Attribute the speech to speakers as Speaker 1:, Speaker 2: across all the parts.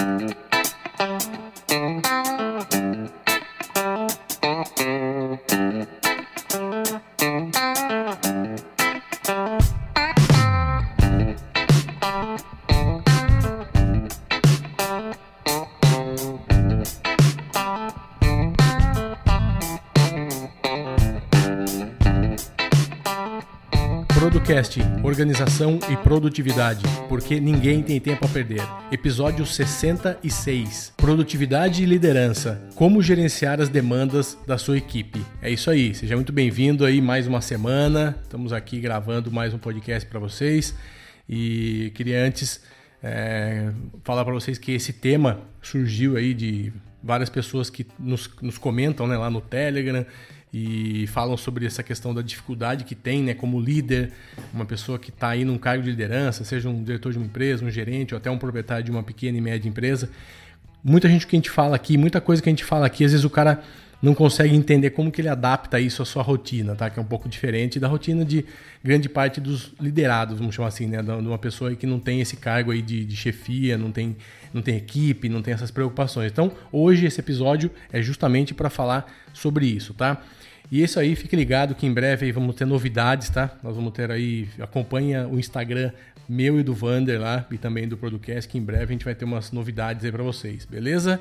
Speaker 1: Podcast Organização e Produtividade, porque ninguém tem tempo a perder. Episódio 66. Produtividade e liderança. Como gerenciar as demandas da sua equipe. É isso aí. Seja muito bem-vindo aí mais uma semana. Estamos aqui gravando mais um podcast para vocês e queria antes é, falar para vocês que esse tema surgiu aí de várias pessoas que nos, nos comentam né, lá no Telegram e falam sobre essa questão da dificuldade que tem, né, como líder, uma pessoa que está aí num cargo de liderança, seja um diretor de uma empresa, um gerente ou até um proprietário de uma pequena e média empresa. Muita gente que a gente fala aqui, muita coisa que a gente fala aqui, às vezes o cara não consegue entender como que ele adapta isso à sua rotina, tá? Que é um pouco diferente da rotina de grande parte dos liderados, vamos chamar assim, né? De uma pessoa que não tem esse cargo aí de, de chefia, não tem, não tem equipe, não tem essas preocupações. Então, hoje esse episódio é justamente para falar sobre isso, tá? E é isso aí, fique ligado que em breve aí vamos ter novidades, tá? Nós vamos ter aí, acompanha o Instagram meu e do Vander lá e também do Producast, que em breve a gente vai ter umas novidades aí para vocês, beleza?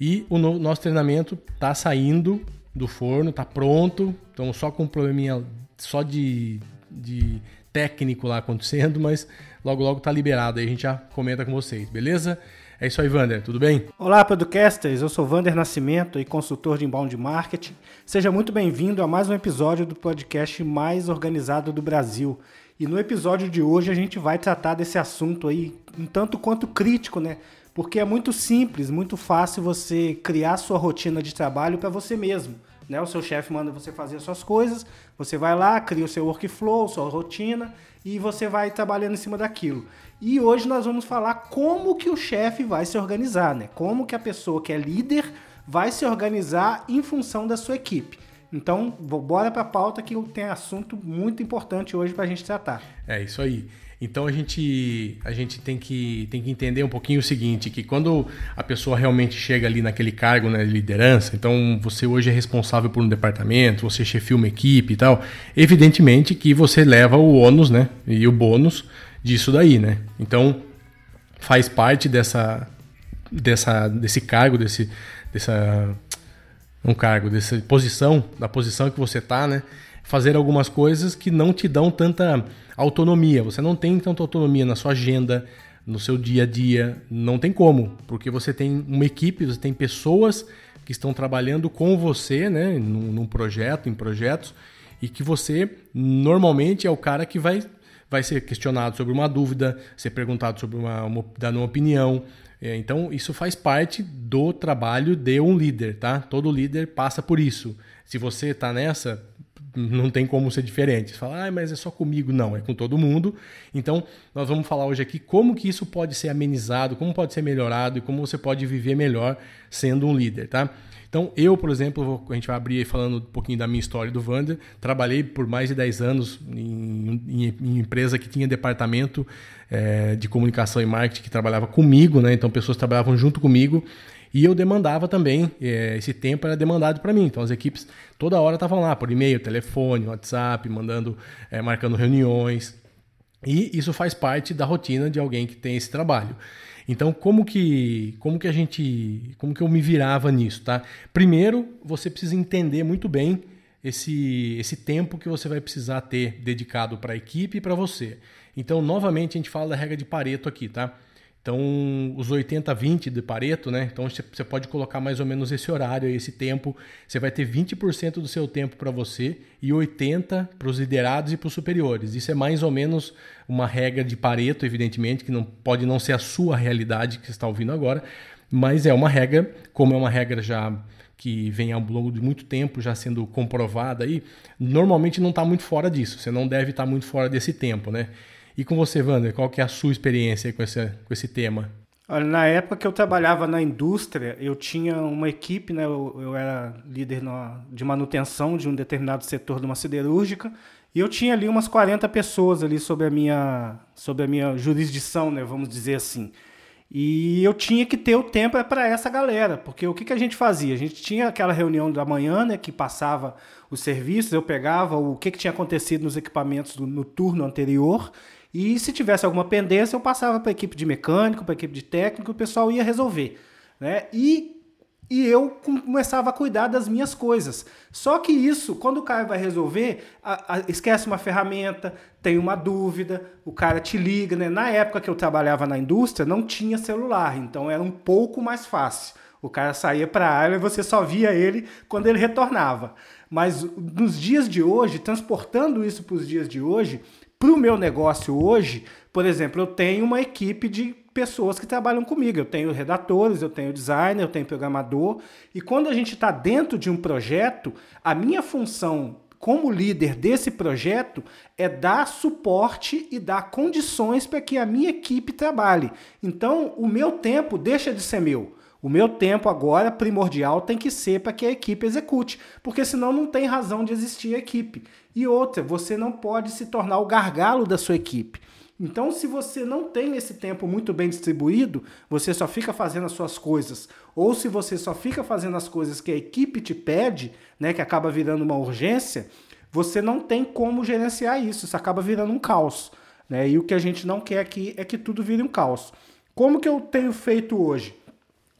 Speaker 1: E o no, nosso treinamento tá saindo do forno, tá pronto, então só com um probleminha só de, de técnico lá acontecendo, mas logo logo tá liberado aí, a gente já comenta com vocês, beleza? É isso aí, Vander, tudo bem?
Speaker 2: Olá, podcasters. Eu sou Vander Nascimento e consultor de inbound marketing. Seja muito bem-vindo a mais um episódio do podcast mais organizado do Brasil. E no episódio de hoje a gente vai tratar desse assunto aí, um tanto quanto crítico, né? Porque é muito simples, muito fácil você criar sua rotina de trabalho para você mesmo. Né? O seu chefe manda você fazer as suas coisas, você vai lá, cria o seu workflow, sua rotina e você vai trabalhando em cima daquilo. E hoje nós vamos falar como que o chefe vai se organizar, né? Como que a pessoa que é líder vai se organizar em função da sua equipe. Então, bora para a pauta que tem assunto muito importante hoje para a gente tratar.
Speaker 1: É isso aí. Então a gente, a gente tem, que, tem que entender um pouquinho o seguinte, que quando a pessoa realmente chega ali naquele cargo né, de liderança, então você hoje é responsável por um departamento, você chefia uma equipe e tal, evidentemente que você leva o ônus né, e o bônus disso daí, né? Então faz parte dessa, dessa, desse cargo, desse, dessa um cargo, dessa posição, da posição que você está, né? Fazer algumas coisas que não te dão tanta autonomia. Você não tem tanta autonomia na sua agenda, no seu dia a dia. Não tem como, porque você tem uma equipe, você tem pessoas que estão trabalhando com você, né? Num, num projeto, em projetos, e que você normalmente é o cara que vai vai ser questionado sobre uma dúvida, ser perguntado sobre uma, uma dando uma opinião. É, então, isso faz parte do trabalho de um líder, tá? Todo líder passa por isso. Se você está nessa, não tem como ser diferente. Você fala, ah, mas é só comigo. Não, é com todo mundo. Então, nós vamos falar hoje aqui como que isso pode ser amenizado, como pode ser melhorado e como você pode viver melhor sendo um líder, tá? Então, eu, por exemplo, a gente vai abrir falando um pouquinho da minha história do Vander. Trabalhei por mais de 10 anos em, em, em empresa que tinha departamento é, de comunicação e marketing que trabalhava comigo, né? Então, pessoas trabalhavam junto comigo. E eu demandava também, é, esse tempo era demandado para mim. Então as equipes toda hora estavam lá, por e-mail, telefone, WhatsApp, mandando, é, marcando reuniões. E isso faz parte da rotina de alguém que tem esse trabalho. Então, como que, como que a gente, como que eu me virava nisso, tá? Primeiro, você precisa entender muito bem esse, esse tempo que você vai precisar ter dedicado para a equipe e para você. Então, novamente, a gente fala da regra de Pareto aqui, tá? Então, os 80-20 de Pareto, né? Então, você pode colocar mais ou menos esse horário, esse tempo. Você vai ter 20% do seu tempo para você e 80% para os liderados e para os superiores. Isso é mais ou menos uma regra de Pareto, evidentemente, que não pode não ser a sua realidade que você está ouvindo agora, mas é uma regra, como é uma regra já que vem ao longo de muito tempo já sendo comprovada aí, normalmente não está muito fora disso. Você não deve estar tá muito fora desse tempo, né? E com você, Wander, qual que é a sua experiência com esse, com esse tema?
Speaker 2: Olha, na época que eu trabalhava na indústria, eu tinha uma equipe, né? Eu, eu era líder de manutenção de um determinado setor de uma siderúrgica, e eu tinha ali umas 40 pessoas ali sob a minha, sob a minha jurisdição, né? Vamos dizer assim. E eu tinha que ter o tempo para essa galera, porque o que, que a gente fazia? A gente tinha aquela reunião da manhã, né, que passava os serviços, eu pegava o que, que tinha acontecido nos equipamentos do, no turno anterior, e se tivesse alguma pendência, eu passava para a equipe de mecânico, para a equipe de técnico, o pessoal ia resolver. Né? E e eu começava a cuidar das minhas coisas. Só que isso, quando o cara vai resolver, a, a, esquece uma ferramenta, tem uma dúvida, o cara te liga. Né? Na época que eu trabalhava na indústria, não tinha celular, então era um pouco mais fácil. O cara saía para a área e você só via ele quando ele retornava. Mas nos dias de hoje, transportando isso para os dias de hoje, para o meu negócio hoje, por exemplo, eu tenho uma equipe de pessoas que trabalham comigo. Eu tenho redatores, eu tenho designer, eu tenho programador. E quando a gente está dentro de um projeto, a minha função como líder desse projeto é dar suporte e dar condições para que a minha equipe trabalhe. Então, o meu tempo deixa de ser meu. O meu tempo agora primordial tem que ser para que a equipe execute, porque senão não tem razão de existir equipe. E outra, você não pode se tornar o gargalo da sua equipe. Então, se você não tem esse tempo muito bem distribuído, você só fica fazendo as suas coisas, ou se você só fica fazendo as coisas que a equipe te pede, né, que acaba virando uma urgência, você não tem como gerenciar isso, isso acaba virando um caos. Né? E o que a gente não quer aqui é que tudo vire um caos. Como que eu tenho feito hoje?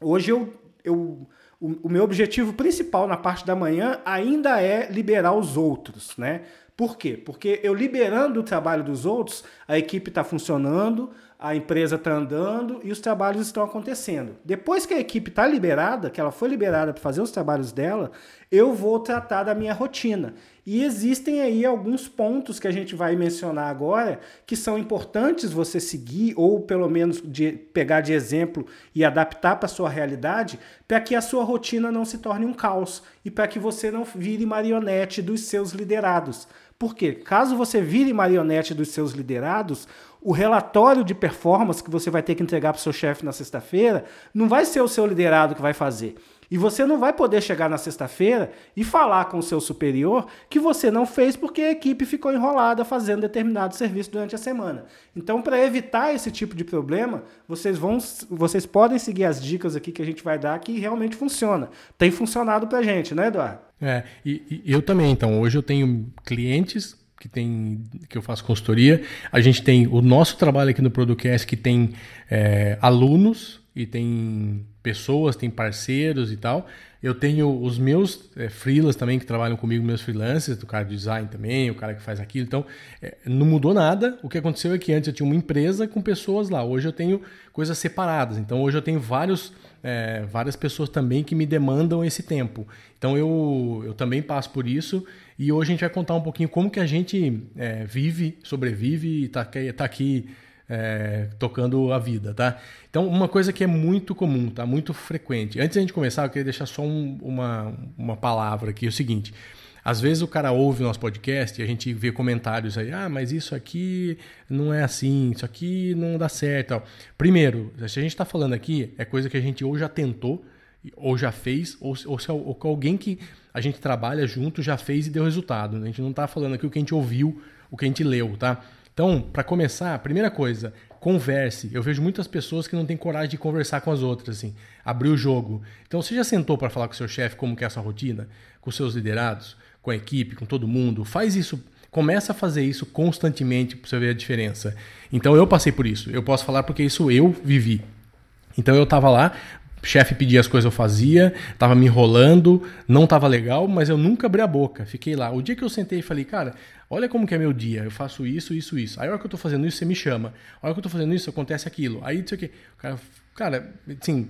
Speaker 2: Hoje eu, eu o, o meu objetivo principal na parte da manhã ainda é liberar os outros, né? Por quê? Porque eu liberando o trabalho dos outros, a equipe está funcionando, a empresa está andando e os trabalhos estão acontecendo. Depois que a equipe está liberada, que ela foi liberada para fazer os trabalhos dela, eu vou tratar da minha rotina. E existem aí alguns pontos que a gente vai mencionar agora que são importantes você seguir ou pelo menos de pegar de exemplo e adaptar para sua realidade, para que a sua rotina não se torne um caos e para que você não vire marionete dos seus liderados. Porque caso você vire marionete dos seus liderados, o relatório de performance que você vai ter que entregar para o seu chefe na sexta-feira não vai ser o seu liderado que vai fazer. E você não vai poder chegar na sexta-feira e falar com o seu superior que você não fez porque a equipe ficou enrolada fazendo determinado serviço durante a semana. Então, para evitar esse tipo de problema, vocês vão, vocês podem seguir as dicas aqui que a gente vai dar que realmente funciona. Tem funcionado para gente, né, Eduardo?
Speaker 1: É, e, e eu também. Então, hoje eu tenho clientes que tem que eu faço consultoria. A gente tem o nosso trabalho aqui no Producast que tem é, alunos e tem pessoas, tem parceiros e tal. Eu tenho os meus é, freelas também que trabalham comigo, meus freelancers, do cara de design também, o cara que faz aquilo. Então, é, não mudou nada. O que aconteceu é que antes eu tinha uma empresa com pessoas lá. Hoje eu tenho coisas separadas. Então, hoje eu tenho vários, é, várias pessoas também que me demandam esse tempo. Então, eu, eu também passo por isso. E hoje a gente vai contar um pouquinho como que a gente vive, sobrevive e está tá aqui é, tocando a vida, tá? Então, uma coisa que é muito comum, tá? Muito frequente. Antes da gente começar, eu queria deixar só um, uma, uma palavra aqui, é o seguinte. Às vezes o cara ouve o nosso podcast e a gente vê comentários aí, ah, mas isso aqui não é assim, isso aqui não dá certo. Primeiro, se a gente está falando aqui, é coisa que a gente ou já tentou, ou já fez, ou, ou se ou alguém que a gente trabalha junto já fez e deu resultado. A gente não está falando aqui o que a gente ouviu, o que a gente leu, tá? Então, para começar, primeira coisa, converse. Eu vejo muitas pessoas que não têm coragem de conversar com as outras, assim, abrir o jogo. Então, você já sentou para falar com o seu chefe como que é a sua rotina, com seus liderados, com a equipe, com todo mundo? Faz isso, começa a fazer isso constantemente para você ver a diferença. Então, eu passei por isso. Eu posso falar porque isso eu vivi. Então eu estava lá, chefe pedia as coisas eu fazia, tava me enrolando, não tava legal, mas eu nunca abri a boca. Fiquei lá. O dia que eu sentei e falei, cara, olha como que é meu dia, eu faço isso, isso, isso. Aí a hora que eu tô fazendo isso, você me chama. A hora que eu tô fazendo isso, acontece aquilo. Aí sei o. Cara, cara, assim,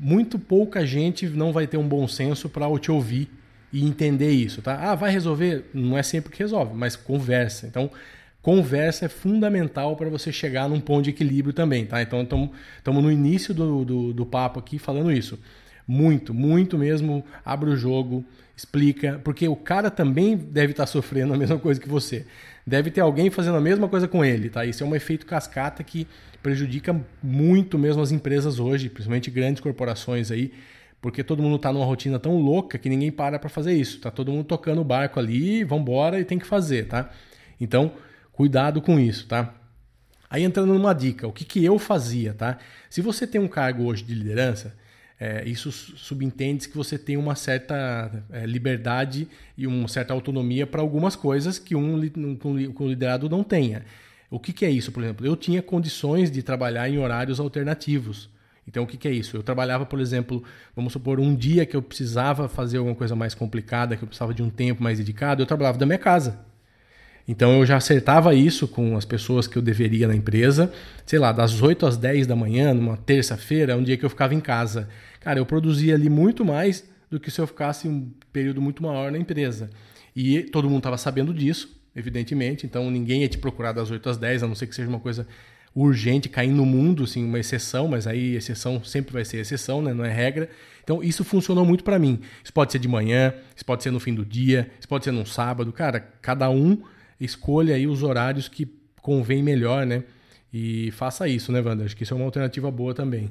Speaker 1: muito pouca gente não vai ter um bom senso para te ouvir e entender isso, tá? Ah, vai resolver? Não é sempre que resolve, mas conversa. Então, conversa é fundamental para você chegar num ponto de equilíbrio também, tá? Então estamos no início do, do, do, papo aqui falando isso. Muito, muito mesmo. Abre o jogo, explica, porque o cara também deve estar tá sofrendo a mesma coisa que você. Deve ter alguém fazendo a mesma coisa com ele, tá? Isso é um efeito cascata que prejudica muito mesmo as empresas hoje, principalmente grandes corporações aí, porque todo mundo está numa rotina tão louca que ninguém para para fazer isso. Tá todo mundo tocando o barco ali, vamos embora e tem que fazer, tá? Então, Cuidado com isso, tá? Aí entrando numa dica, o que, que eu fazia, tá? Se você tem um cargo hoje de liderança, é, isso subentende que você tem uma certa é, liberdade e uma certa autonomia para algumas coisas que um, um, um liderado não tenha. O que, que é isso, por exemplo? Eu tinha condições de trabalhar em horários alternativos. Então, o que, que, é isso? Eu trabalhava, por exemplo, vamos supor, um dia que eu precisava fazer alguma coisa mais complicada, que eu precisava de um tempo mais dedicado, eu trabalhava da minha casa. Então, eu já acertava isso com as pessoas que eu deveria na empresa, sei lá, das 8 às 10 da manhã, numa terça-feira, um dia que eu ficava em casa. Cara, eu produzia ali muito mais do que se eu ficasse um período muito maior na empresa. E todo mundo estava sabendo disso, evidentemente, então ninguém ia te procurar das 8 às 10, a não ser que seja uma coisa urgente cair no mundo, assim, uma exceção, mas aí exceção sempre vai ser exceção, né? não é regra. Então isso funcionou muito para mim. Isso pode ser de manhã, isso pode ser no fim do dia, isso pode ser num sábado. Cara, cada um escolha aí os horários que convém melhor, né? E faça isso, né, Wander? Acho que isso é uma alternativa boa também.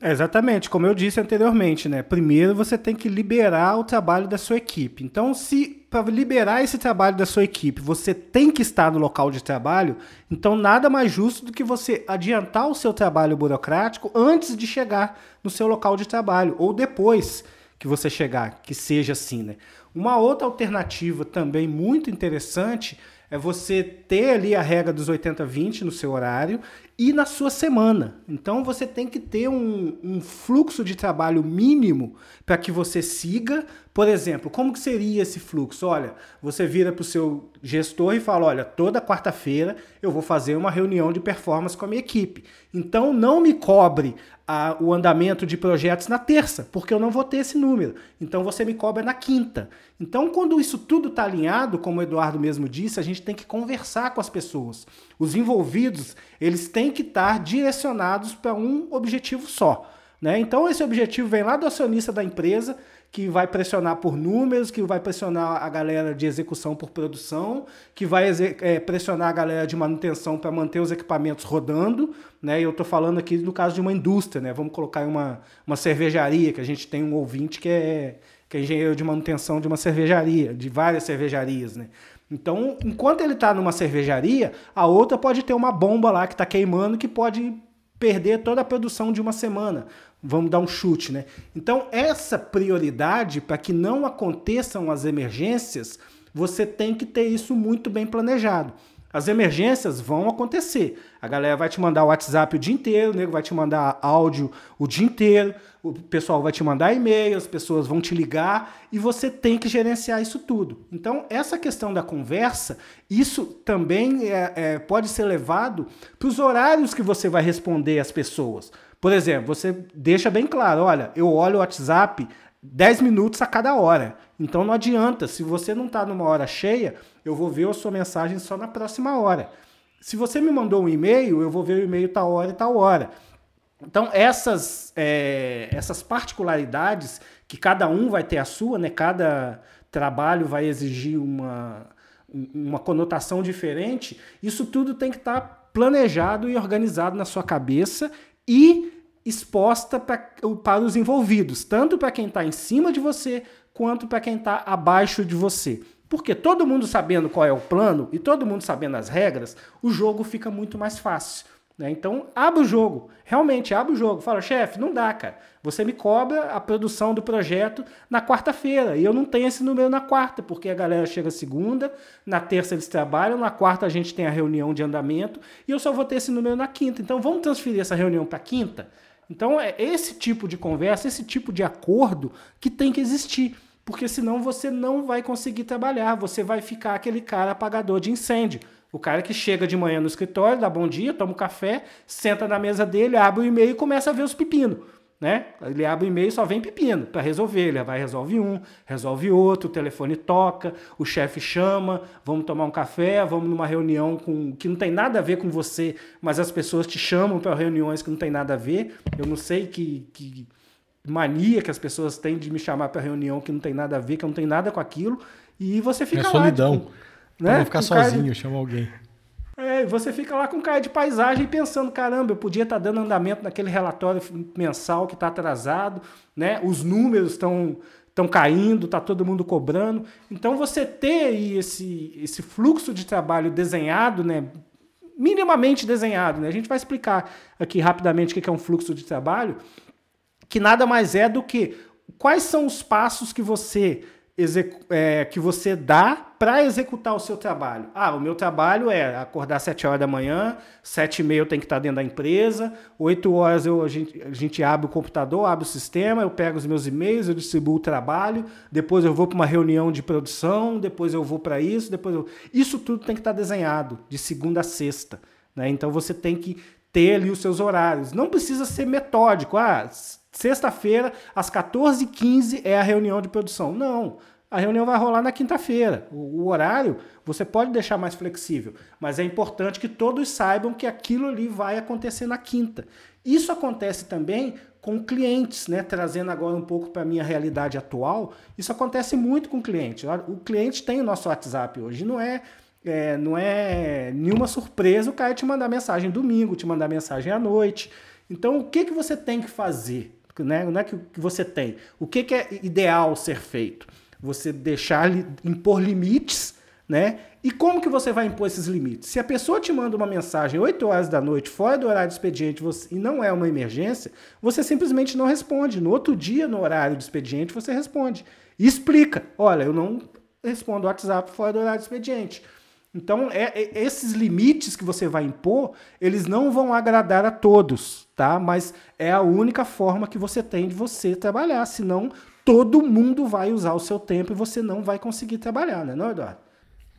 Speaker 2: É, exatamente, como eu disse anteriormente, né? Primeiro você tem que liberar o trabalho da sua equipe. Então, se para liberar esse trabalho da sua equipe você tem que estar no local de trabalho, então nada mais justo do que você adiantar o seu trabalho burocrático antes de chegar no seu local de trabalho ou depois que você chegar, que seja assim, né? Uma outra alternativa também muito interessante é você ter ali a regra dos 80-20 no seu horário e na sua semana. Então você tem que ter um, um fluxo de trabalho mínimo para que você siga. Por exemplo, como que seria esse fluxo? Olha, você vira para o seu gestor e fala: olha, toda quarta-feira eu vou fazer uma reunião de performance com a minha equipe. Então não me cobre a, o andamento de projetos na terça, porque eu não vou ter esse número. Então você me cobra na quinta. Então, quando isso tudo está alinhado, como o Eduardo mesmo disse, a gente tem que conversar com as pessoas. Os envolvidos, eles têm que estar direcionados para um objetivo só. Né? Então, esse objetivo vem lá do acionista da empresa, que vai pressionar por números, que vai pressionar a galera de execução por produção, que vai é, pressionar a galera de manutenção para manter os equipamentos rodando. Né? E eu estou falando aqui no caso de uma indústria, né? vamos colocar uma, uma cervejaria, que a gente tem um ouvinte que é, que é engenheiro de manutenção de uma cervejaria, de várias cervejarias. Né? Então, enquanto ele está numa cervejaria, a outra pode ter uma bomba lá que está queimando que pode perder toda a produção de uma semana. Vamos dar um chute, né? Então, essa prioridade para que não aconteçam as emergências, você tem que ter isso muito bem planejado. As emergências vão acontecer. A galera vai te mandar o WhatsApp o dia inteiro, o nego vai te mandar áudio o dia inteiro, o pessoal vai te mandar e-mail, as pessoas vão te ligar e você tem que gerenciar isso tudo. Então, essa questão da conversa, isso também é, é, pode ser levado para os horários que você vai responder às pessoas. Por exemplo, você deixa bem claro: olha, eu olho o WhatsApp 10 minutos a cada hora. Então não adianta, se você não está numa hora cheia, eu vou ver a sua mensagem só na próxima hora. Se você me mandou um e-mail, eu vou ver o e-mail tal hora e tal hora. Então essas, é, essas particularidades que cada um vai ter a sua, né? Cada trabalho vai exigir uma, uma conotação diferente. Isso tudo tem que estar tá planejado e organizado na sua cabeça e exposta pra, para os envolvidos, tanto para quem está em cima de você quanto para quem está abaixo de você. Porque todo mundo sabendo qual é o plano e todo mundo sabendo as regras, o jogo fica muito mais fácil. Né? Então, abre o jogo. Realmente, abre o jogo. Fala, chefe, não dá, cara. Você me cobra a produção do projeto na quarta-feira. E eu não tenho esse número na quarta, porque a galera chega segunda, na terça eles trabalham, na quarta a gente tem a reunião de andamento, e eu só vou ter esse número na quinta. Então, vamos transferir essa reunião para quinta? Então, é esse tipo de conversa, esse tipo de acordo que tem que existir. Porque senão você não vai conseguir trabalhar, você vai ficar aquele cara apagador de incêndio. O cara que chega de manhã no escritório, dá bom dia, toma um café, senta na mesa dele, abre o e-mail e começa a ver os pepinos. Né? Ele abre o e-mail e só vem pepino para resolver. Ele vai resolve um, resolve outro, o telefone toca, o chefe chama, vamos tomar um café, vamos numa reunião com que não tem nada a ver com você, mas as pessoas te chamam para reuniões que não tem nada a ver. Eu não sei que, que mania que as pessoas têm de me chamar para reunião que não tem nada a ver, que não tem nada com aquilo, e você fica é
Speaker 1: lá. solidão.
Speaker 2: Tipo,
Speaker 1: né? Ficar sozinho, de... chama alguém.
Speaker 2: É, você fica lá com cara de paisagem pensando, caramba, eu podia estar tá dando andamento naquele relatório mensal que está atrasado, né? Os números estão estão caindo, está todo mundo cobrando. Então você ter aí esse, esse fluxo de trabalho desenhado, né, minimamente desenhado. Né? A gente vai explicar aqui rapidamente o que é um fluxo de trabalho, que nada mais é do que quais são os passos que você é, que você dá para executar o seu trabalho. Ah, o meu trabalho é acordar às 7 horas da manhã, 7 e meia eu tenho que estar dentro da empresa, 8 horas eu, a, gente, a gente abre o computador, abre o sistema, eu pego os meus e-mails, eu distribuo o trabalho, depois eu vou para uma reunião de produção, depois eu vou para isso, depois eu... Isso tudo tem que estar desenhado, de segunda a sexta. Né? Então você tem que ter ali os seus horários. Não precisa ser metódico. Ah, sexta-feira, às 14h15 é a reunião de produção. Não. A reunião vai rolar na quinta-feira. O, o, horário você pode deixar mais flexível, mas é importante que todos saibam que aquilo ali vai acontecer na quinta. Isso acontece também com clientes, né? Trazendo agora um pouco para a minha realidade atual. Isso acontece muito com cliente. O cliente tem o nosso WhatsApp hoje, não é é, não é nenhuma surpresa o cara te mandar mensagem domingo, te mandar mensagem à noite. Então, o que, que você tem que fazer? Né? Não é que, você tem. O que, que é ideal ser feito? Você deixar, impor limites, né? E como que você vai impor esses limites? Se a pessoa te manda uma mensagem 8 horas da noite, fora do horário de expediente, você, e não é uma emergência, você simplesmente não responde. No outro dia, no horário de expediente, você responde. E explica. Olha, eu não respondo WhatsApp fora do horário de expediente. Então, é, é, esses limites que você vai impor, eles não vão agradar a todos, tá? Mas é a única forma que você tem de você trabalhar, senão todo mundo vai usar o seu tempo e você não vai conseguir trabalhar, né, não, Eduardo?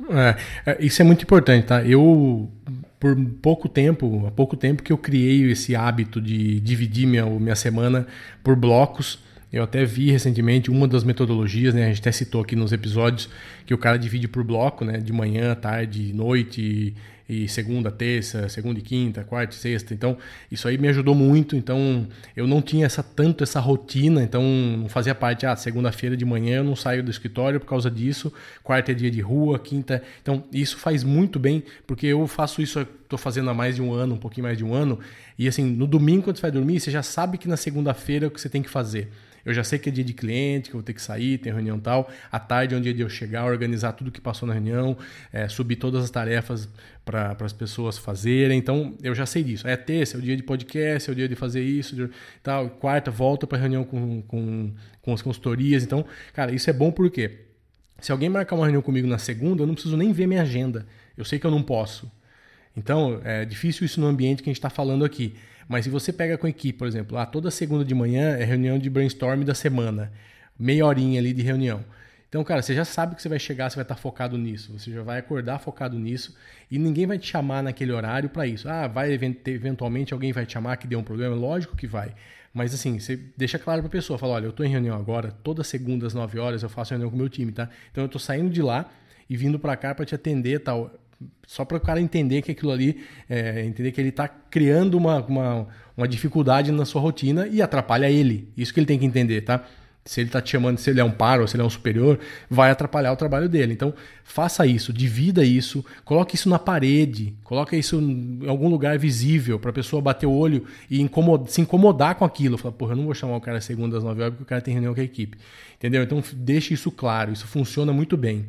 Speaker 1: É, é, isso é muito importante, tá? Eu, por pouco tempo, há pouco tempo que eu criei esse hábito de dividir minha, minha semana por blocos, eu até vi recentemente uma das metodologias, né? A gente até citou aqui nos episódios que o cara divide por bloco, né? De manhã, tarde, noite e segunda, terça, segunda e quinta, quarta e sexta. Então, isso aí me ajudou muito. Então, eu não tinha essa tanto essa rotina, então não fazia parte, ah, segunda-feira de manhã eu não saio do escritório por causa disso, quarta é dia de rua, quinta. Então, isso faz muito bem, porque eu faço isso, estou fazendo há mais de um ano, um pouquinho mais de um ano, e assim, no domingo quando você vai dormir, você já sabe que na segunda-feira é o que você tem que fazer. Eu já sei que é dia de cliente, que eu vou ter que sair, tem reunião tal. À tarde é um dia de eu chegar, organizar tudo que passou na reunião, é, subir todas as tarefas para as pessoas fazerem. Então, eu já sei disso. É terça, é o dia de podcast, é o dia de fazer isso, de, tal. Quarta, volta para reunião com, com, com as consultorias. Então, cara, isso é bom porque se alguém marcar uma reunião comigo na segunda, eu não preciso nem ver minha agenda. Eu sei que eu não posso. Então, é difícil isso no ambiente que a gente está falando aqui. Mas se você pega com a equipe, por exemplo, ah, toda segunda de manhã é reunião de brainstorm da semana, meia horinha ali de reunião. Então, cara, você já sabe que você vai chegar, você vai estar focado nisso, você já vai acordar focado nisso e ninguém vai te chamar naquele horário para isso. Ah, vai eventualmente alguém vai te chamar que deu um problema, lógico que vai. Mas assim, você deixa claro para a pessoa, fala, olha, eu estou em reunião agora, toda segunda às 9 horas eu faço reunião com o meu time, tá? Então eu estou saindo de lá e vindo para cá para te atender, tal só para o cara entender que aquilo ali, é, entender que ele está criando uma, uma, uma, dificuldade na sua rotina e atrapalha ele. Isso que ele tem que entender, tá? Se ele está te chamando, se ele é um par ou se ele é um superior, vai atrapalhar o trabalho dele. Então, faça isso, divida isso, coloque isso na parede, coloque isso em algum lugar visível para a pessoa bater o olho e incomodar, se incomodar com aquilo. Falar, porra, eu não vou chamar o cara segunda às nove horas porque o cara tem reunião com a equipe. Entendeu? Então, deixe isso claro, isso funciona muito bem.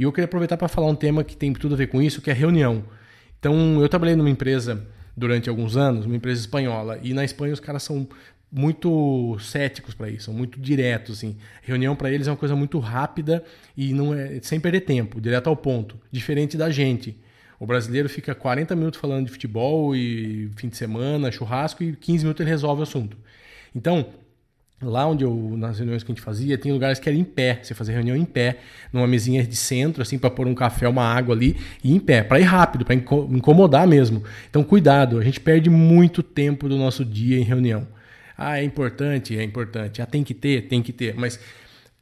Speaker 1: E eu queria aproveitar para falar um tema que tem tudo a ver com isso, que é reunião. Então, eu trabalhei numa empresa durante alguns anos, uma empresa espanhola, e na Espanha os caras são muito céticos para isso, são muito diretos assim. Reunião para eles é uma coisa muito rápida e não é sem perder tempo, direto ao ponto, diferente da gente. O brasileiro fica 40 minutos falando de futebol e fim de semana, churrasco e 15 minutos ele resolve o assunto. Então, Lá onde eu, nas reuniões que a gente fazia, tem lugares que era em pé. Você fazia reunião em pé, numa mesinha de centro, assim, para pôr um café, uma água ali, e em pé, para ir rápido, para incomodar mesmo. Então, cuidado, a gente perde muito tempo do nosso dia em reunião. Ah, é importante, é importante. Ah, tem que ter, tem que ter. Mas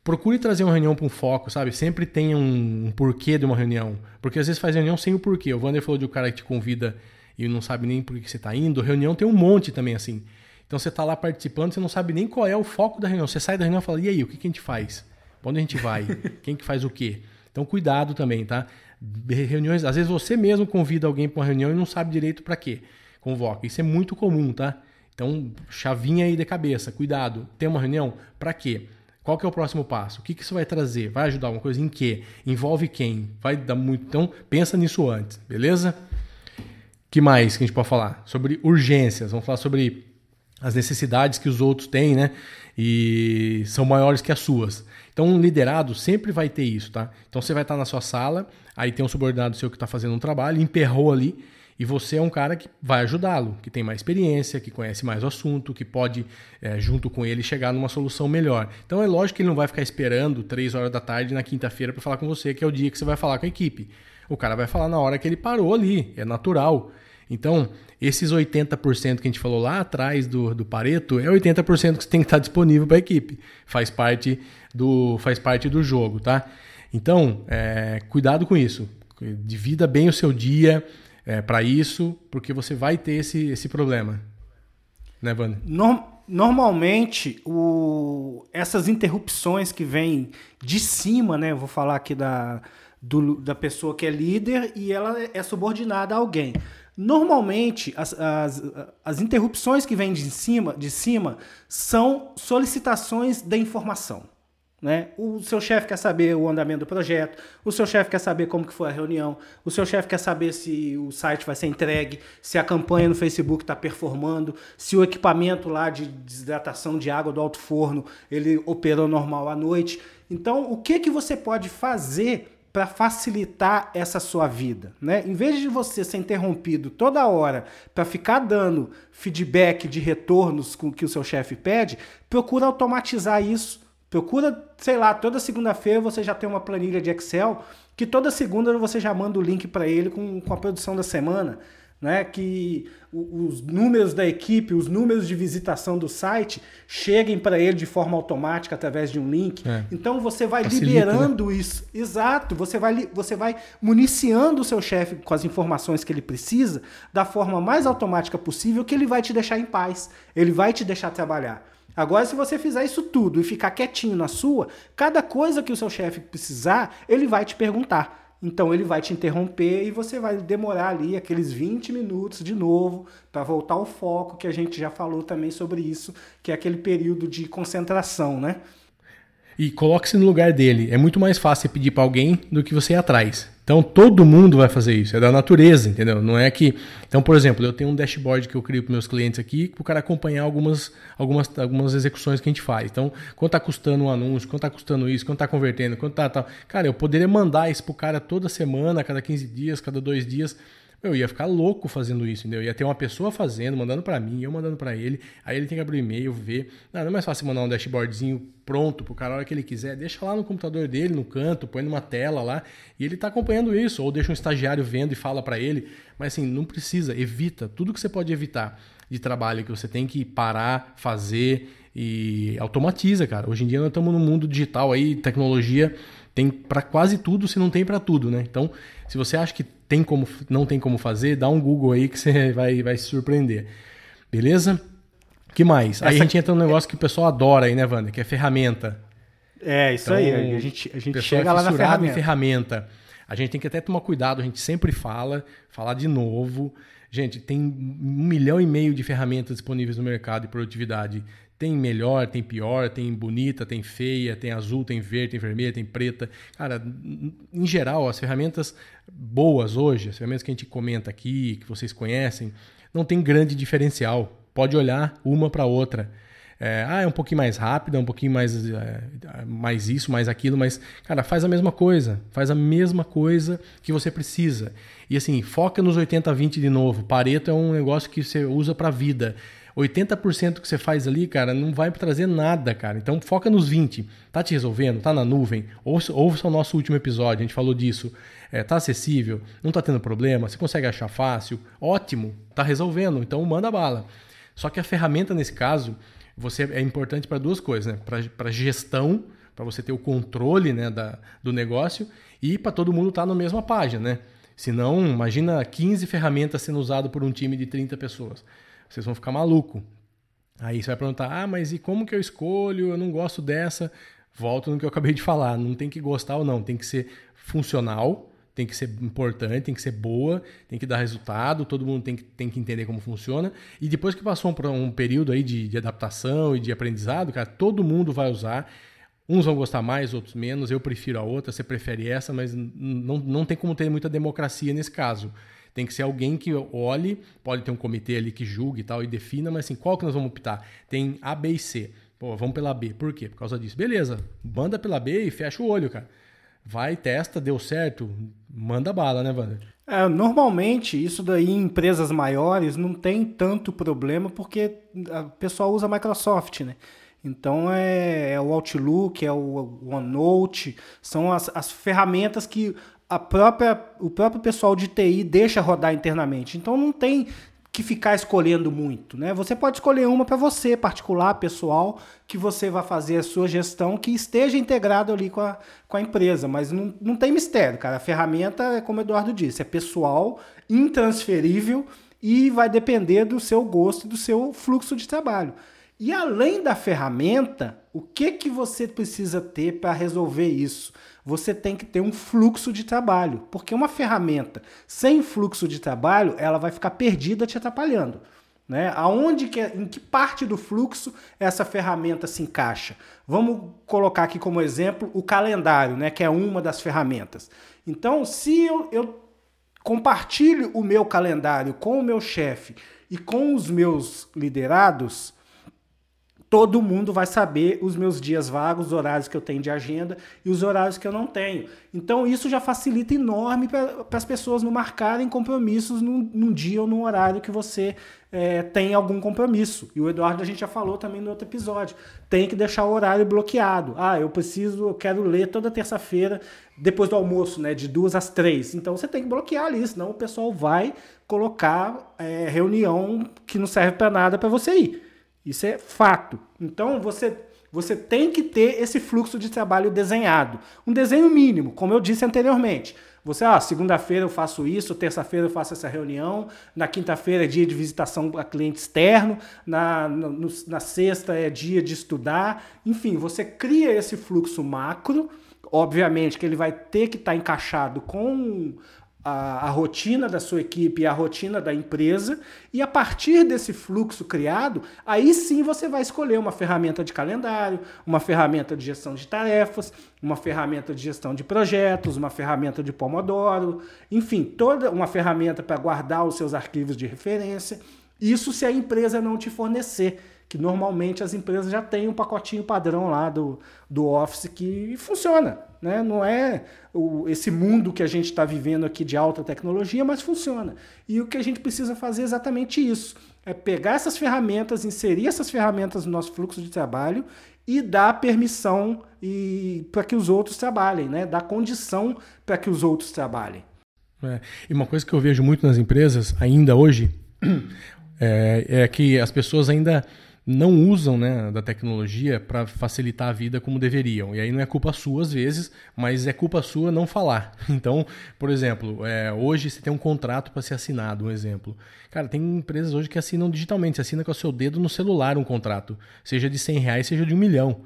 Speaker 1: procure trazer uma reunião para um foco, sabe? Sempre tenha um, um, porquê de uma reunião. Porque às vezes faz reunião sem o porquê. O Wander falou de um cara que te convida e não sabe nem por que você está indo. Reunião tem um monte também, assim. Então você está lá participando, você não sabe nem qual é o foco da reunião. Você sai da reunião e fala, e aí, o que, que a gente faz? Pra onde a gente vai? Quem que faz o quê? Então cuidado também, tá? Reuniões, às vezes você mesmo convida alguém para uma reunião e não sabe direito para quê. Convoca. Isso é muito comum, tá? Então, chavinha aí de cabeça, cuidado. Tem uma reunião? Para quê? Qual que é o próximo passo? O que, que isso vai trazer? Vai ajudar alguma coisa em quê? Envolve quem? Vai dar muito. Então, pensa nisso antes, beleza? que mais que a gente pode falar? Sobre urgências. Vamos falar sobre as necessidades que os outros têm, né? E são maiores que as suas. Então, um liderado sempre vai ter isso, tá? Então, você vai estar na sua sala, aí tem um subordinado seu que está fazendo um trabalho, emperrou ali, e você é um cara que vai ajudá-lo, que tem mais experiência, que conhece mais o assunto, que pode, é, junto com ele, chegar numa solução melhor. Então é lógico que ele não vai ficar esperando três horas da tarde na quinta-feira para falar com você, que é o dia que você vai falar com a equipe. O cara vai falar na hora que ele parou ali, é natural. Então, esses 80% que a gente falou lá atrás do, do Pareto é 80% que você tem que estar disponível para a equipe. Faz parte do, faz parte do jogo, tá? Então, é, cuidado com isso. Divida bem o seu dia, é, para isso, porque você vai ter esse, esse problema. Né, Wanda?
Speaker 2: normalmente, o, essas interrupções que vêm de cima, né? Vou falar aqui da, do, da pessoa que é líder e ela é subordinada a alguém. Normalmente, as, as, as interrupções que vêm de cima, de cima são solicitações da informação. Né? O seu chefe quer saber o andamento do projeto, o seu chefe quer saber como que foi a reunião, o seu chefe quer saber se o site vai ser entregue, se a campanha no Facebook está performando, se o equipamento lá de desidratação de água do alto forno ele operou normal à noite. Então, o que, que você pode fazer para facilitar essa sua vida, né? Em vez de você ser interrompido toda hora para ficar dando feedback de retornos com que o seu chefe pede, procura automatizar isso Procura, sei lá, toda segunda-feira você já tem uma planilha de Excel que toda segunda você já manda o link para ele com, com a produção da semana. Né, que os números da equipe, os números de visitação do site cheguem para ele de forma automática através de um link. É. Então você vai Facilita, né? liberando né? isso. Exato, você vai, você vai municiando o seu chefe com as informações que ele precisa da forma mais automática possível, que ele vai te deixar em paz, ele vai te deixar trabalhar. Agora, se você fizer isso tudo e ficar quietinho na sua, cada coisa que o seu chefe precisar, ele vai te perguntar. Então ele vai te interromper e você vai demorar ali aqueles 20 minutos de novo para voltar ao foco, que a gente já falou também sobre isso, que é aquele período de concentração, né?
Speaker 1: E coloque-se no lugar dele. É muito mais fácil pedir para alguém do que você ir atrás. Então todo mundo vai fazer isso, é da natureza, entendeu? Não é que. Então, por exemplo, eu tenho um dashboard que eu crio para meus clientes aqui para o cara acompanhar algumas, algumas, algumas execuções que a gente faz. Então, quanto está custando um anúncio, quanto está custando isso, quanto está convertendo, quanto está. Tá... Cara, eu poderia mandar isso para o cara toda semana, cada 15 dias, cada dois dias. Eu ia ficar louco fazendo isso, entendeu? Ia ter uma pessoa fazendo, mandando para mim, eu mandando para ele, aí ele tem que abrir o e-mail, ver. Não, não é mais fácil mandar um dashboardzinho pronto pro cara a hora que ele quiser. Deixa lá no computador dele, no canto, põe numa tela lá, e ele tá acompanhando isso. Ou deixa um estagiário vendo e fala para ele. Mas assim, não precisa, evita. Tudo que você pode evitar de trabalho que você tem que parar, fazer e automatiza, cara. Hoje em dia nós estamos no mundo digital aí, tecnologia tem para quase tudo, se não tem para tudo, né? Então, se você acha que tem como, não tem como fazer, dá um Google aí que você vai, vai se surpreender. Beleza? que mais? Essa... Aí a gente entra num negócio que o pessoal adora aí, né, Wander? Que é ferramenta.
Speaker 2: É, isso então, aí. A gente, a gente chega é lá na
Speaker 1: ferramenta. ferramenta. A gente tem que até tomar cuidado, a gente sempre fala, falar de novo. Gente, tem um milhão e meio de ferramentas disponíveis no mercado de produtividade. Tem melhor, tem pior, tem bonita, tem feia, tem azul, tem verde, tem vermelha, tem preta. Cara, em geral, as ferramentas boas hoje, as ferramentas que a gente comenta aqui, que vocês conhecem, não tem grande diferencial. Pode olhar uma para outra. É, ah, é um pouquinho mais rápida, um pouquinho mais, é, mais isso, mais aquilo, mas, cara, faz a mesma coisa. Faz a mesma coisa que você precisa. E assim, foca nos 80-20 de novo. Pareto é um negócio que você usa para vida. 80% que você faz ali, cara, não vai trazer nada, cara. Então foca nos 20. Tá te resolvendo? Tá na nuvem? Ouça, ouça o nosso último episódio, a gente falou disso. É, tá acessível? Não tá tendo problema? Você consegue achar fácil? Ótimo, tá resolvendo. Então manda bala. Só que a ferramenta nesse caso, você é importante para duas coisas, né? Para gestão, para você ter o controle né, da, do negócio e para todo mundo estar tá na mesma página, né? Senão, imagina 15 ferramentas sendo usadas por um time de 30 pessoas vocês vão ficar maluco. Aí você vai perguntar: "Ah, mas e como que eu escolho? Eu não gosto dessa". Volto no que eu acabei de falar, não tem que gostar ou não, tem que ser funcional, tem que ser importante, tem que ser boa, tem que dar resultado, todo mundo tem que, tem que entender como funciona. E depois que passou um, um período aí de, de adaptação e de aprendizado, cara, todo mundo vai usar. Uns vão gostar mais, outros menos. Eu prefiro a outra, você prefere essa, mas não, não tem como ter muita democracia nesse caso. Tem que ser alguém que olhe, pode ter um comitê ali que julgue e tal e defina, mas assim, qual que nós vamos optar? Tem A, B e C. Pô, vamos pela B. Por quê? Por causa disso. Beleza, manda pela B e fecha o olho, cara. Vai, testa, deu certo, manda bala, né, Wander?
Speaker 2: É, normalmente, isso daí em empresas maiores não tem tanto problema porque o pessoal usa Microsoft, né? Então é, é, o Outlook, é o OneNote, são as, as ferramentas que a própria, o próprio pessoal de TI deixa rodar internamente. Então não tem que ficar escolhendo muito, né? Você pode escolher uma para você, particular, pessoal, que você vai fazer a sua gestão que esteja integrado ali com a, com a empresa, mas não, não tem mistério, cara. A ferramenta é como o Eduardo disse, é pessoal, intransferível e vai depender do seu gosto e do seu fluxo de trabalho. E além da ferramenta, o que que você precisa ter para resolver isso? Você tem que ter um fluxo de trabalho, porque uma ferramenta sem fluxo de trabalho, ela vai ficar perdida te atrapalhando. Né? Aonde que, em que parte do fluxo essa ferramenta se encaixa? Vamos colocar aqui como exemplo o calendário, né? que é uma das ferramentas. Então, se eu, eu compartilho o meu calendário com o meu chefe e com os meus liderados, todo mundo vai saber os meus dias vagos, os horários que eu tenho de agenda e os horários que eu não tenho. Então isso já facilita enorme para as pessoas não marcarem compromissos num, num, dia ou num horário que você é, tem algum compromisso. E o Eduardo a gente já falou também no outro episódio. Tem que deixar o horário bloqueado. Ah, eu preciso, eu quero ler toda terça-feira depois do almoço, né, de duas às três. Então você tem que bloquear ali, senão o pessoal vai colocar é, reunião que não serve para nada para você ir. Isso é fato. Então você você tem que ter esse fluxo de trabalho desenhado. Um desenho mínimo, como eu disse anteriormente. Você, ah, segunda-feira eu faço isso, terça-feira eu faço essa reunião, na quinta-feira é dia de visitação a cliente externo, na, no, na sexta é dia de estudar. Enfim, você cria esse fluxo macro. Obviamente que ele vai ter que estar tá encaixado com a, a, rotina da sua equipe e a rotina da empresa, e a partir desse fluxo criado, aí sim você vai escolher uma ferramenta de calendário, uma ferramenta de gestão de tarefas, uma ferramenta de gestão de projetos, uma ferramenta de Pomodoro, enfim, toda uma ferramenta para guardar os seus arquivos de referência. Isso se a empresa não te fornecer que normalmente as empresas já têm um pacotinho padrão lá do, do Office que funciona. Né? Não é o, esse mundo que a gente está vivendo aqui de alta tecnologia, mas funciona. E o que a gente precisa fazer é exatamente isso: é pegar essas ferramentas, inserir essas ferramentas no nosso fluxo de trabalho e dar permissão para que os outros trabalhem, né? dar condição para que os outros trabalhem.
Speaker 1: É. E uma coisa que eu vejo muito nas empresas, ainda hoje, é, é que as pessoas ainda não usam né, da tecnologia para facilitar a vida como deveriam. E aí não é culpa sua às vezes, mas é culpa sua não falar. Então, por exemplo, é, hoje você tem um contrato para ser assinado, um exemplo. Cara, tem empresas hoje que assinam digitalmente, você assina com o seu dedo no celular um contrato, seja de 100 reais, seja de um milhão.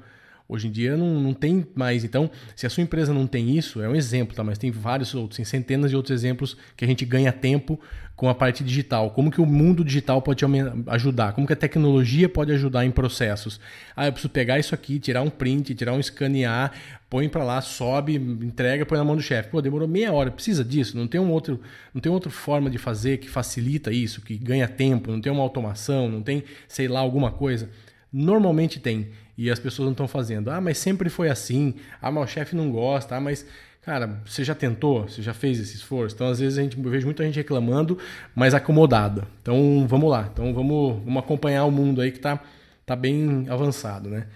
Speaker 1: Hoje em dia não, não tem mais. Então, se a sua empresa não tem isso, é um exemplo, tá? Mas tem vários outros, tem centenas de outros exemplos que a gente ganha tempo com a parte digital. Como que o mundo digital pode ajudar? Como que a tecnologia pode ajudar em processos? Ah, eu preciso pegar isso aqui, tirar um print, tirar um escanear, põe para lá, sobe, entrega, põe na mão do chefe. Pô, demorou meia hora. Precisa disso? Não tem um outro, não tem outra forma de fazer que facilita isso, que ganha tempo? Não tem uma automação? Não tem, sei lá, alguma coisa? Normalmente tem e as pessoas não estão fazendo. Ah, mas sempre foi assim. Ah, mas o chefe não gosta. Ah, mas cara, você já tentou? Você já fez esse esforço? Então, às vezes a gente eu vejo muita gente reclamando, mas acomodada. Então, vamos lá. Então, vamos, vamos acompanhar o mundo aí que está tá bem avançado, né?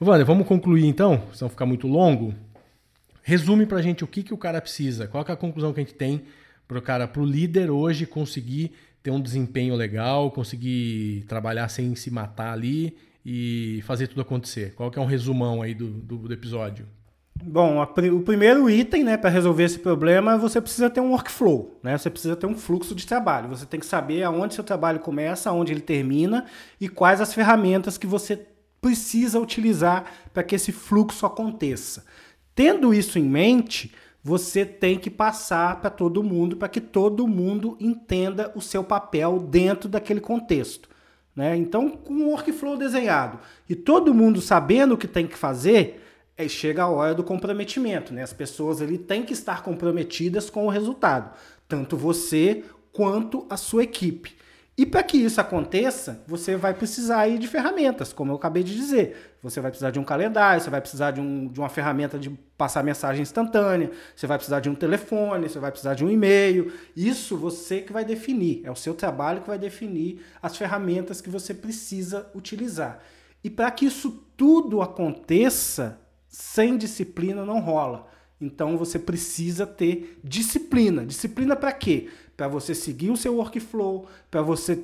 Speaker 1: Wander, vamos concluir então, senão ficar muito longo. Resume pra gente o que, que o cara precisa, qual é a conclusão que a gente tem pro cara, pro líder hoje conseguir ter um desempenho legal, conseguir trabalhar sem se matar ali e fazer tudo acontecer? Qual que é um resumão aí do, do, do episódio?
Speaker 2: Bom, a, o primeiro item, né, para resolver esse problema, você precisa ter um workflow, né? Você precisa ter um fluxo de trabalho. Você tem que saber aonde seu trabalho começa, aonde ele termina e quais as ferramentas que você precisa utilizar para que esse fluxo aconteça. Tendo isso em mente, você tem que passar para todo mundo para que todo mundo entenda o seu papel dentro daquele contexto. Né? Então, com um workflow desenhado e todo mundo sabendo o que tem que fazer, é, chega a hora do comprometimento. Né? As pessoas ali têm que estar comprometidas com o resultado. tanto você quanto a sua equipe. E para que isso aconteça, você vai precisar aí de ferramentas, como eu acabei de dizer. Você vai precisar de um calendário, você vai precisar de, um, de uma ferramenta de passar mensagem instantânea, você vai precisar de um telefone, você vai precisar de um e-mail. Isso você que vai definir. É o seu trabalho que vai definir as ferramentas que você precisa utilizar. E para que isso tudo aconteça, sem disciplina não rola. Então você precisa ter disciplina. Disciplina para quê? Para você seguir o seu workflow, para você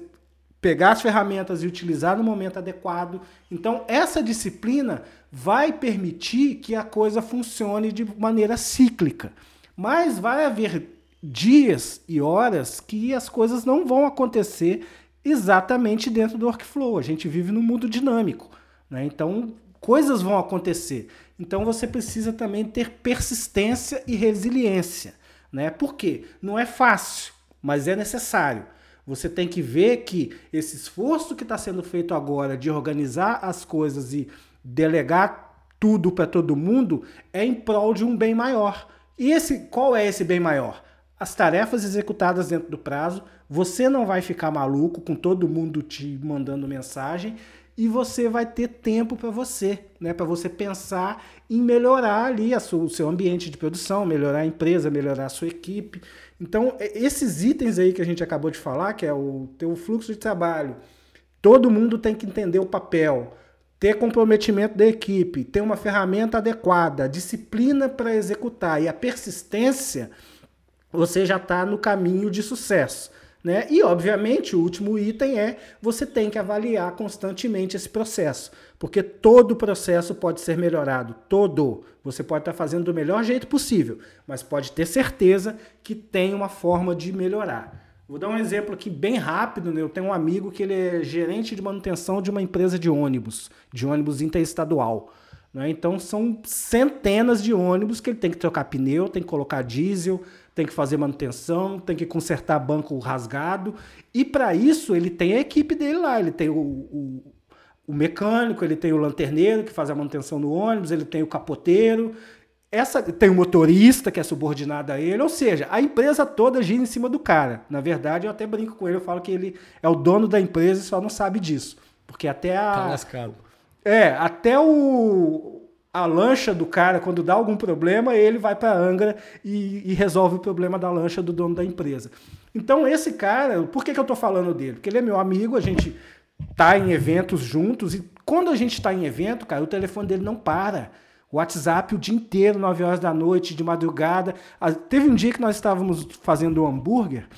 Speaker 2: pegar as ferramentas e utilizar no momento adequado. Então essa disciplina vai permitir que a coisa funcione de maneira cíclica. Mas vai haver dias e horas que as coisas não vão acontecer exatamente dentro do workflow. A gente vive num mundo dinâmico. Né? Então coisas vão acontecer. Então você precisa também ter persistência e resiliência. Né? Por quê? Não é fácil, mas é necessário. Você tem que ver que esse esforço que está sendo feito agora de organizar as coisas e delegar tudo para todo mundo é em prol de um bem maior. E esse, qual é esse bem maior? As tarefas executadas dentro do prazo, você não vai ficar maluco com todo mundo te mandando mensagem e você vai ter tempo para você, né? Para você pensar em melhorar ali sua, o seu ambiente de produção, melhorar a empresa, melhorar a sua equipe. Então, esses itens aí que a gente acabou de falar, que é o teu fluxo de trabalho, todo mundo tem que entender o papel, ter comprometimento da equipe, ter uma ferramenta adequada, disciplina para executar e a persistência, você já está no caminho de sucesso. Né? E, obviamente, o último item é você tem que avaliar constantemente esse processo, porque todo processo pode ser melhorado, todo. Você pode estar fazendo do melhor jeito possível, mas pode ter certeza que tem uma forma de melhorar. Vou dar um exemplo aqui bem rápido. Né? Eu tenho um amigo que ele é gerente de manutenção de uma empresa de ônibus, de ônibus interestadual. Né? Então são centenas de ônibus que ele tem que trocar pneu, tem que colocar diesel, tem que fazer manutenção, tem que consertar banco rasgado. E para isso ele tem a equipe dele lá. Ele tem o, o, o, mecânico, ele tem o lanterneiro que faz a manutenção do ônibus, ele tem o capoteiro, essa tem o motorista que é subordinado a ele. Ou seja, a empresa toda gira em cima do cara. Na verdade, eu até brinco com ele, eu falo que ele é o dono da empresa e só não sabe disso. Porque até a.
Speaker 1: Tá lascado.
Speaker 2: É, até o, a lancha do cara, quando dá algum problema, ele vai para Angra e, e, resolve o problema da lancha do dono da empresa. Então, esse cara, por que, que eu estou falando dele? Porque ele é meu amigo, a gente tá em eventos juntos, e quando a gente está em evento, cara, o telefone dele não para. O WhatsApp o dia inteiro, 9 horas da noite, de madrugada. Teve um dia que nós estávamos fazendo um hambúrguer.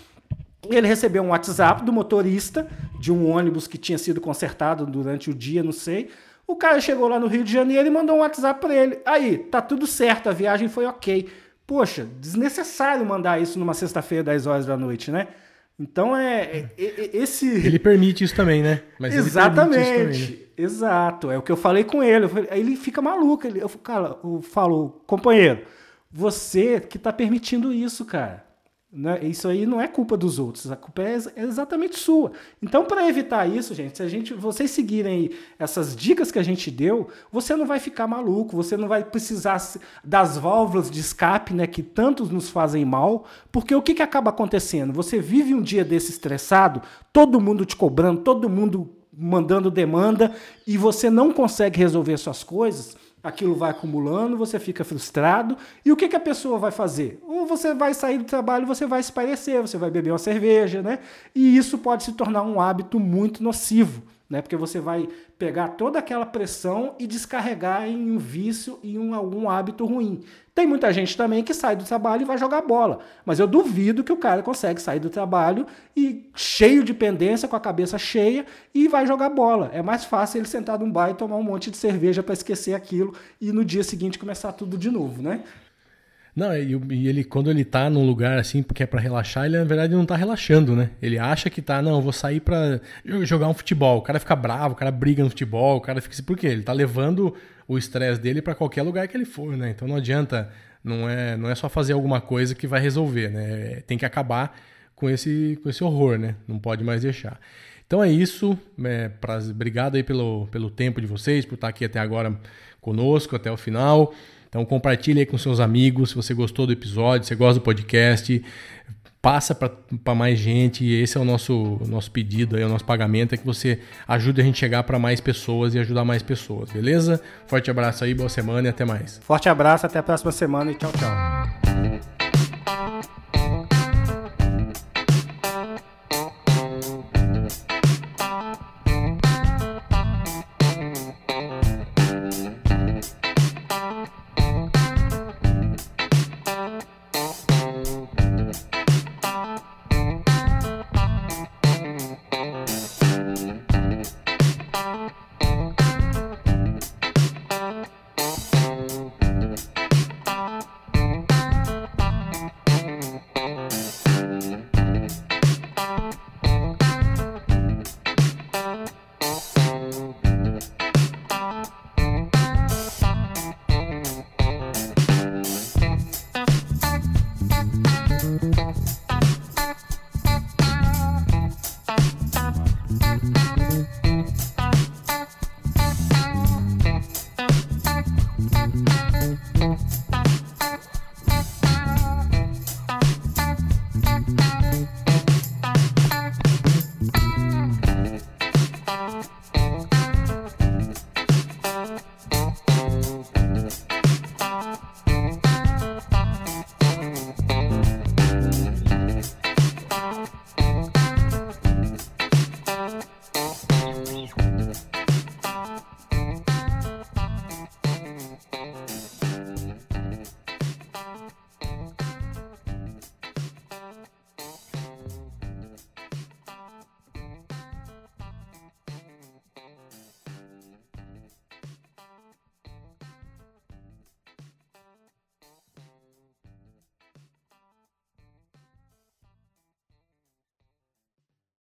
Speaker 2: Ele recebeu um WhatsApp do motorista de um ônibus que tinha sido consertado durante o dia, não sei o cara chegou lá no Rio de Janeiro e mandou um WhatsApp para ele. Aí, tá tudo certo, a viagem foi ok. Poxa, desnecessário mandar isso numa sexta-feira, 10 horas da noite, né? Então é, é, é, esse.
Speaker 1: Ele permite isso também, né?
Speaker 2: Mas Exatamente. Também, né? Exato. É o que eu falei com ele. Aí ele fica maluco. Ele, eu, cara, eu falo, companheiro, você que tá permitindo isso, cara. Né? Isso aí não é culpa dos outros, a culpa é, é exatamente sua. Então, para evitar isso, gente, se a gente, vocês seguirem essas dicas que a gente deu, você não vai ficar maluco, você não vai precisar das válvulas de escape, né, que tantos nos fazem mal, porque o que, que acaba acontecendo? Você vive um dia desse estressado, todo mundo te cobrando, todo mundo mandando demanda e você não consegue resolver suas coisas aquilo vai acumulando, você fica frustrado. E o que, que a pessoa vai fazer? Ou você vai sair do trabalho, você vai se parecer, você vai beber uma cerveja, né? E isso pode se tornar um hábito muito nocivo, né? Porque você vai pegar toda aquela pressão e descarregar em um vício e em algum hábito ruim. Tem muita gente também que sai do trabalho e vai jogar bola. Mas eu duvido que o cara consegue sair do trabalho e cheio de pendência, com a cabeça cheia, e vai jogar bola. É mais fácil ele sentar num bar e tomar um monte de cerveja para esquecer aquilo e no dia seguinte começar tudo de novo, né?
Speaker 1: Não, e ele quando ele tá num lugar assim, porque é para relaxar, ele na verdade não tá relaxando, né? Ele acha que tá, não, vou sair para jogar um futebol. O cara fica bravo, o cara briga no futebol, o cara fica assim, por quê? Ele tá levando o estresse dele para qualquer lugar que ele for, né? Então não adianta, não é, não é só fazer alguma coisa que vai resolver, né? Tem que acabar com esse, com esse horror, né? Não pode mais deixar. Então é isso. É, pra, obrigado aí pelo, pelo tempo de vocês, por estar aqui até agora conosco, até o final. Então compartilhe aí com seus amigos, se você gostou do episódio, se gosta do podcast, passa para mais gente esse é o nosso, nosso pedido, aí, o nosso pagamento é que você ajude a gente a chegar para mais pessoas e ajudar mais pessoas, beleza? Forte abraço aí, boa semana e até mais.
Speaker 2: Forte abraço, até a próxima semana e tchau, tchau.